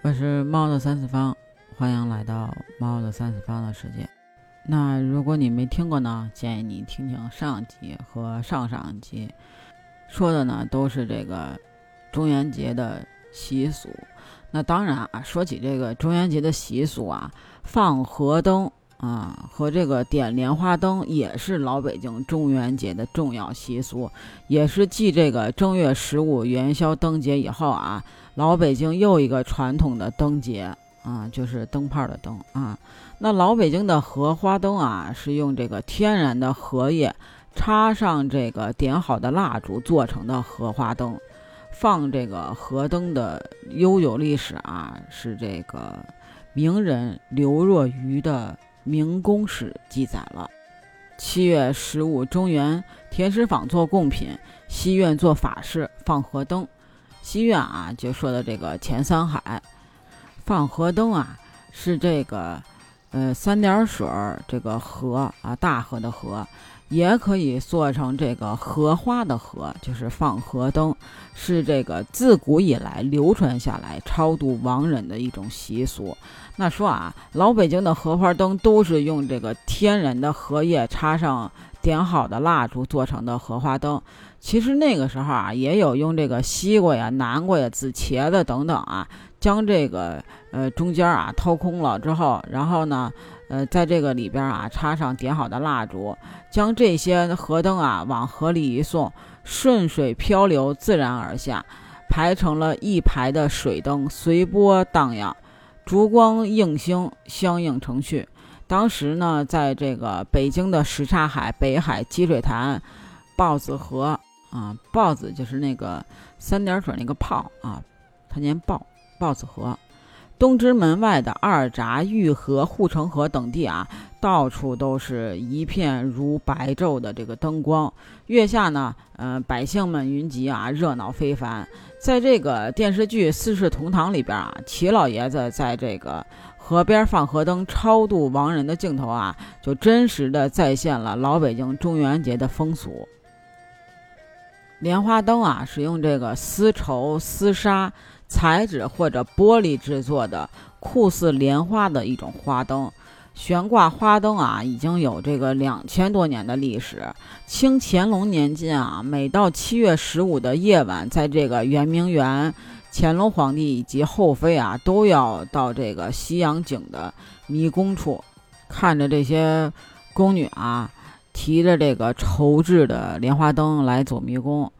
我是猫的三次方，欢迎来到猫的三次方的世界。那如果你没听过呢，建议你听听上集和上上集，说的呢都是这个中元节的习俗。那当然啊，说起这个中元节的习俗啊，放河灯啊和这个点莲花灯也是老北京中元节的重要习俗，也是继这个正月十五元宵灯节以后啊。老北京又一个传统的灯节啊，就是灯泡的灯啊。那老北京的荷花灯啊，是用这个天然的荷叶插上这个点好的蜡烛做成的荷花灯。放这个河灯的悠久历史啊，是这个名人刘若愚的《明宫史》记载了。七月十五中元，田石坊做贡品，西院做法事，放河灯。西苑啊，就说的这个前三海放河灯啊，是这个呃三点水这个河啊，大河的河，也可以做成这个荷花的荷，就是放河灯，是这个自古以来流传下来超度亡人的一种习俗。那说啊，老北京的荷花灯都是用这个天然的荷叶插上。点好的蜡烛做成的荷花灯，其实那个时候啊，也有用这个西瓜呀、南瓜呀、紫茄子等等啊，将这个呃中间啊掏空了之后，然后呢，呃，在这个里边啊插上点好的蜡烛，将这些河灯啊往河里一送，顺水漂流，自然而下，排成了一排的水灯，随波荡漾，烛光映星，相映成趣。当时呢，在这个北京的什刹海、北海、积水潭、豹子河啊，豹子就是那个三点水那个泡啊，它念豹，豹子河。东直门外的二闸、玉河、护城河等地啊，到处都是一片如白昼的这个灯光。月下呢，呃，百姓们云集啊，热闹非凡。在这个电视剧《四世同堂》里边啊，齐老爷子在这个。河边放河灯超度亡人的镜头啊，就真实的再现了老北京中元节的风俗。莲花灯啊，是用这个丝绸、丝纱材质或者玻璃制作的，酷似莲花的一种花灯。悬挂花灯啊，已经有这个两千多年的历史。清乾隆年间啊，每到七月十五的夜晚，在这个圆明园。乾隆皇帝以及后妃啊，都要到这个西洋景的迷宫处，看着这些宫女啊，提着这个绸制的莲花灯来走迷宫。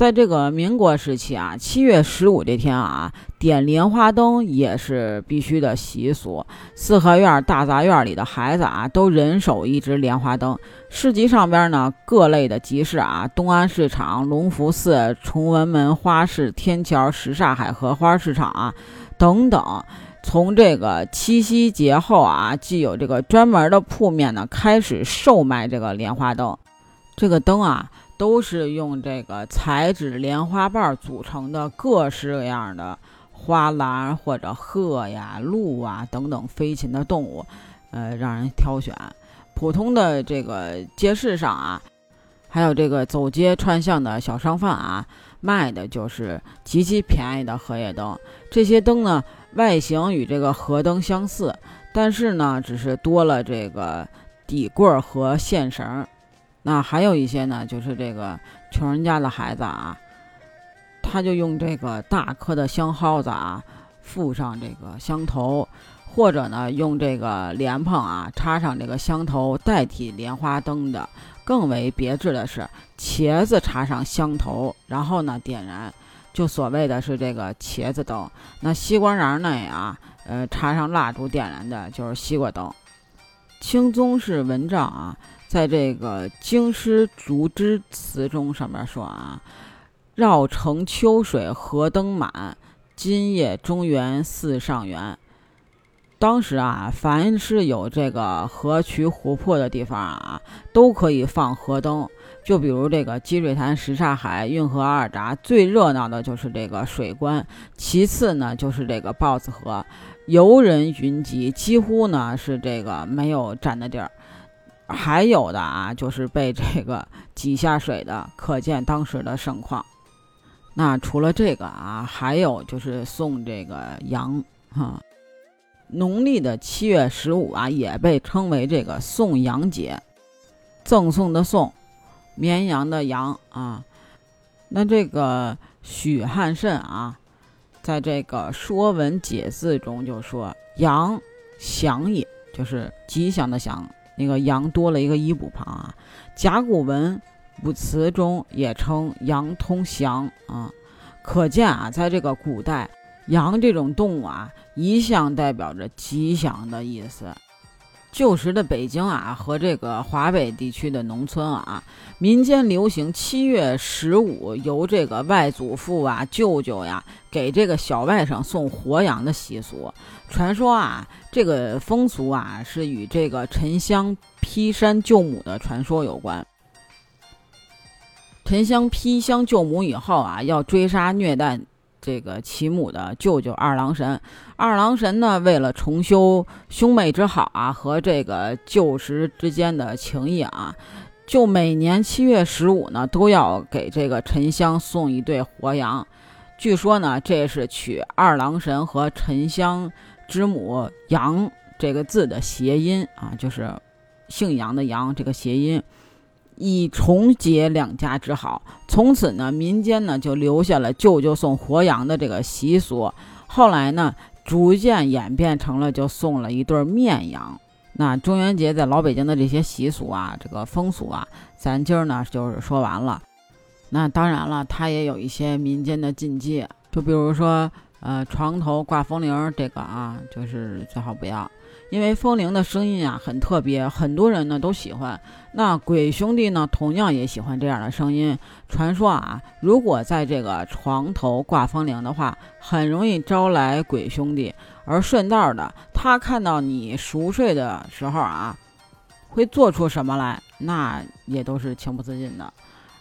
在这个民国时期啊，七月十五这天啊，点莲花灯也是必须的习俗。四合院、大杂院里的孩子啊，都人手一支莲花灯。市集上边呢，各类的集市啊，东安市场、隆福寺、崇文门花市、天桥、什刹海荷花市场啊，等等，从这个七夕节后啊，既有这个专门的铺面呢，开始售卖这个莲花灯。这个灯啊。都是用这个彩纸莲花瓣组成的各式各样的花篮或者鹤呀、鹿啊等等飞禽的动物，呃，让人挑选。普通的这个街市上啊，还有这个走街串巷的小商贩啊，卖的就是极其便宜的荷叶灯。这些灯呢，外形与这个河灯相似，但是呢，只是多了这个底棍和线绳。那还有一些呢，就是这个穷人家的孩子啊，他就用这个大颗的香蒿子啊，附上这个香头，或者呢用这个莲蓬啊插上这个香头代替莲花灯的。更为别致的是，茄子插上香头，然后呢点燃，就所谓的是这个茄子灯。那西瓜瓤内啊，呃插上蜡烛点燃的就是西瓜灯。清宗是蚊帐啊。在这个京师竹枝词中，上面说啊，绕城秋水河灯满，今夜中原似上元。当时啊，凡是有这个河渠湖泊的地方啊，都可以放河灯。就比如这个积水潭、什刹海、运河二闸，最热闹的就是这个水关，其次呢就是这个豹子河，游人云集，几乎呢是这个没有站的地儿。还有的啊，就是被这个挤下水的，可见当时的盛况。那除了这个啊，还有就是送这个羊哈。农历的七月十五啊，也被称为这个送羊节，赠送的送，绵羊的羊啊。那这个许汉慎啊，在这个《说文解字》中就说：“羊祥也，就是吉祥的祥。那个羊多了一个一补旁啊。甲骨文卜辞中也称羊通祥啊。可见啊，在这个古代。”羊这种动物啊，一向代表着吉祥的意思。旧时的北京啊，和这个华北地区的农村啊，民间流行七月十五由这个外祖父啊、舅舅呀给这个小外甥送活羊的习俗。传说啊，这个风俗啊是与这个沉香劈山救母的传说有关。沉香劈香救母以后啊，要追杀虐待。这个其母的舅舅二郎神，二郎神呢，为了重修兄妹之好啊，和这个旧时之间的情谊啊，就每年七月十五呢，都要给这个沉香送一对活羊。据说呢，这是取二郎神和沉香之母杨这个字的谐音啊，就是姓杨的杨这个谐音。以重结两家之好，从此呢，民间呢就留下了舅舅送活羊的这个习俗。后来呢，逐渐演变成了就送了一对面羊。那中元节在老北京的这些习俗啊，这个风俗啊，咱今儿呢就是说完了。那当然了，它也有一些民间的禁忌，就比如说，呃，床头挂风铃这个啊，就是最好不要。因为风铃的声音啊很特别，很多人呢都喜欢。那鬼兄弟呢同样也喜欢这样的声音。传说啊，如果在这个床头挂风铃的话，很容易招来鬼兄弟。而顺道的，他看到你熟睡的时候啊，会做出什么来，那也都是情不自禁的。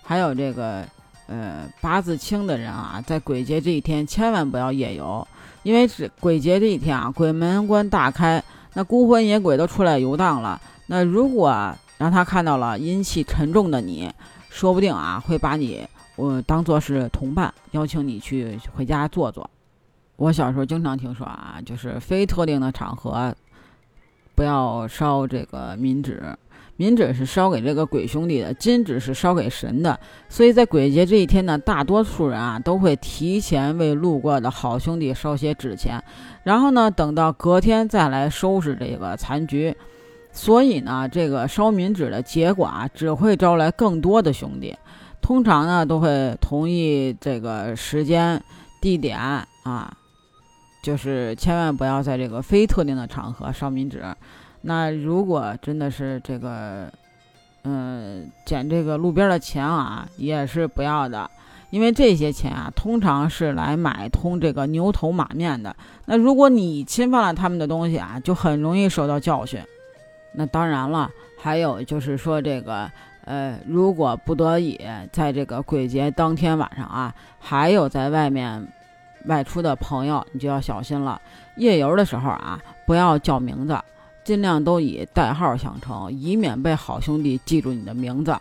还有这个，呃，八字轻的人啊，在鬼节这一天千万不要夜游，因为是鬼节这一天啊，鬼门关大开。那孤魂野鬼都出来游荡了，那如果让他看到了阴气沉重的你，说不定啊会把你我当做是同伴，邀请你去回家坐坐。我小时候经常听说啊，就是非特定的场合不要烧这个冥纸，冥纸是烧给这个鬼兄弟的，金纸是烧给神的。所以在鬼节这一天呢，大多数人啊都会提前为路过的好兄弟烧些纸钱。然后呢，等到隔天再来收拾这个残局，所以呢，这个烧冥纸的结果啊，只会招来更多的兄弟。通常呢，都会同意这个时间、地点啊，就是千万不要在这个非特定的场合烧冥纸。那如果真的是这个，嗯，捡这个路边的钱啊，也是不要的。因为这些钱啊，通常是来买通这个牛头马面的。那如果你侵犯了他们的东西啊，就很容易受到教训。那当然了，还有就是说这个，呃，如果不得已在这个鬼节当天晚上啊，还有在外面外出的朋友，你就要小心了。夜游的时候啊，不要叫名字，尽量都以代号相称，以免被好兄弟记住你的名字。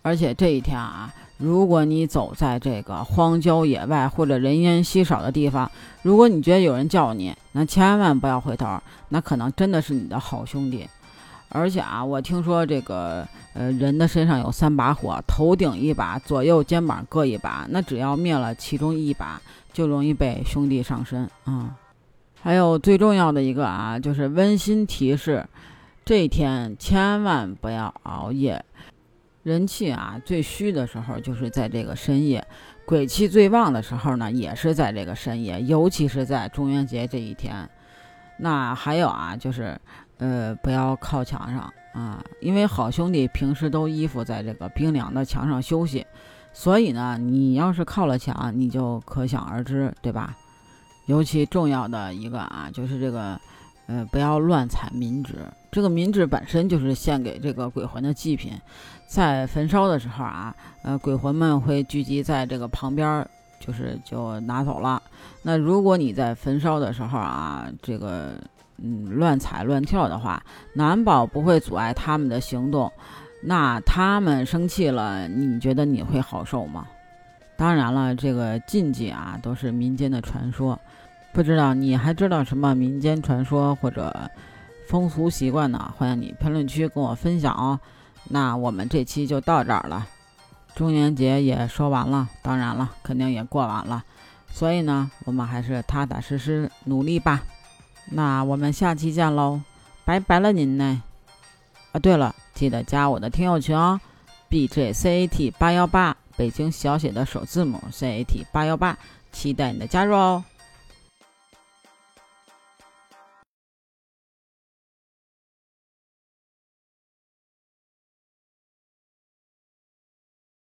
而且这一天啊。如果你走在这个荒郊野外或者人烟稀少的地方，如果你觉得有人叫你，那千万不要回头，那可能真的是你的好兄弟。而且啊，我听说这个呃人的身上有三把火，头顶一把，左右肩膀各一把，那只要灭了其中一把，就容易被兄弟上身啊。还有最重要的一个啊，就是温馨提示：这一天千万不要熬夜。人气啊最虚的时候就是在这个深夜，鬼气最旺的时候呢也是在这个深夜，尤其是在中元节这一天。那还有啊，就是呃不要靠墙上啊，因为好兄弟平时都依附在这个冰凉的墙上休息，所以呢你要是靠了墙，你就可想而知，对吧？尤其重要的一个啊，就是这个呃不要乱踩民脂，这个民脂本身就是献给这个鬼魂的祭品。在焚烧的时候啊，呃，鬼魂们会聚集在这个旁边，就是就拿走了。那如果你在焚烧的时候啊，这个嗯乱踩乱跳的话，难保不会阻碍他们的行动。那他们生气了，你觉得你会好受吗？当然了，这个禁忌啊都是民间的传说。不知道你还知道什么民间传说或者风俗习惯呢？欢迎你评论区跟我分享哦。那我们这期就到这儿了，中元节也说完了，当然了，肯定也过完了，所以呢，我们还是踏踏实实努力吧。那我们下期见喽，拜拜了您呢。啊，对了，记得加我的听友群哦，B J C A T 八幺八，北京小写的首字母 C A T 八幺八，期待你的加入哦。